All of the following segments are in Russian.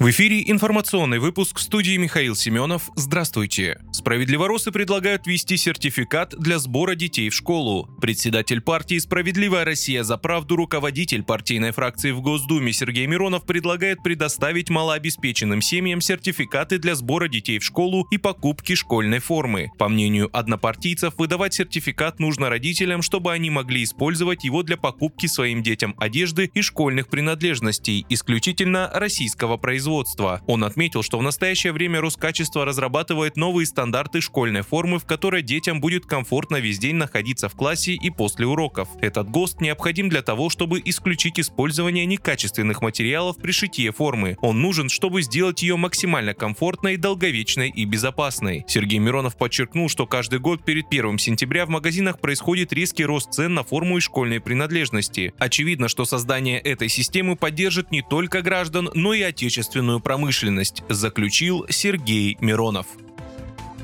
В эфире информационный выпуск в студии Михаил Семенов. Здравствуйте. Справедливоросы предлагают ввести сертификат для сбора детей в школу. Председатель партии «Справедливая Россия за правду» руководитель партийной фракции в Госдуме Сергей Миронов предлагает предоставить малообеспеченным семьям сертификаты для сбора детей в школу и покупки школьной формы. По мнению однопартийцев, выдавать сертификат нужно родителям, чтобы они могли использовать его для покупки своим детям одежды и школьных принадлежностей исключительно российского производства производства. Он отметил, что в настоящее время Роскачество разрабатывает новые стандарты школьной формы, в которой детям будет комфортно весь день находиться в классе и после уроков. Этот ГОСТ необходим для того, чтобы исключить использование некачественных материалов при шитье формы. Он нужен, чтобы сделать ее максимально комфортной, долговечной и безопасной. Сергей Миронов подчеркнул, что каждый год перед 1 сентября в магазинах происходит резкий рост цен на форму и школьные принадлежности. Очевидно, что создание этой системы поддержит не только граждан, но и отечественных отечественную промышленность, заключил Сергей Миронов.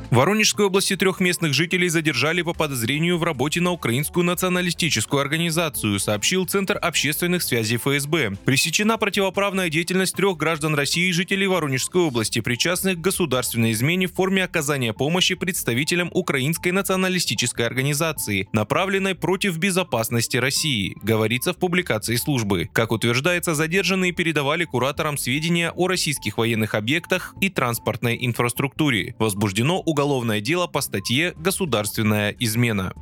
В Воронежской области трех местных жителей задержали по подозрению в работе на украинскую националистическую организацию, сообщил Центр общественных связей ФСБ. Пресечена противоправная деятельность трех граждан России и жителей Воронежской области, причастных к государственной измене в форме оказания помощи представителям украинской националистической организации, направленной против безопасности России, говорится в публикации службы. Как утверждается, задержанные передавали кураторам сведения о российских военных объектах и транспортной инфраструктуре. Возбуждено уголовное дело по статье «Государственная измена».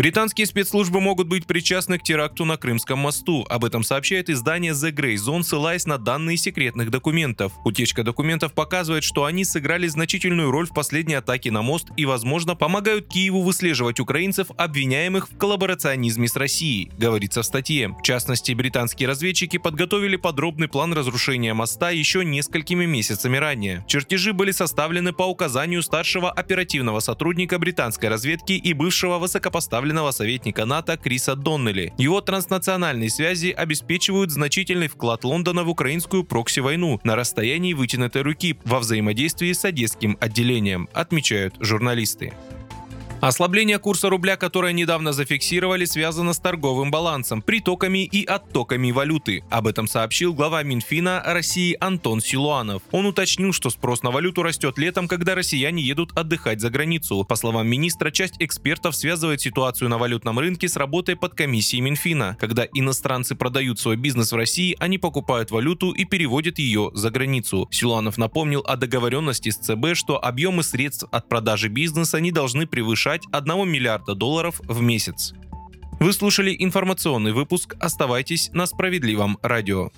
Британские спецслужбы могут быть причастны к теракту на Крымском мосту. Об этом сообщает издание The Grey Zone, ссылаясь на данные секретных документов. Утечка документов показывает, что они сыграли значительную роль в последней атаке на мост и, возможно, помогают Киеву выслеживать украинцев, обвиняемых в коллаборационизме с Россией, говорится в статье. В частности, британские разведчики подготовили подробный план разрушения моста еще несколькими месяцами ранее. Чертежи были составлены по указанию старшего оперативного сотрудника британской разведки и бывшего высокопоставленного представленного советника НАТО Криса Доннелли. Его транснациональные связи обеспечивают значительный вклад Лондона в украинскую прокси-войну на расстоянии вытянутой руки во взаимодействии с одесским отделением, отмечают журналисты. Ослабление курса рубля, которое недавно зафиксировали, связано с торговым балансом, притоками и оттоками валюты. Об этом сообщил глава Минфина России Антон Силуанов. Он уточнил, что спрос на валюту растет летом, когда россияне едут отдыхать за границу. По словам министра, часть экспертов связывает ситуацию на валютном рынке с работой под комиссией Минфина. Когда иностранцы продают свой бизнес в России, они покупают валюту и переводят ее за границу. Силуанов напомнил о договоренности с ЦБ, что объемы средств от продажи бизнеса не должны превышать превышать 1 миллиарда долларов в месяц. Вы слушали информационный выпуск. Оставайтесь на справедливом радио.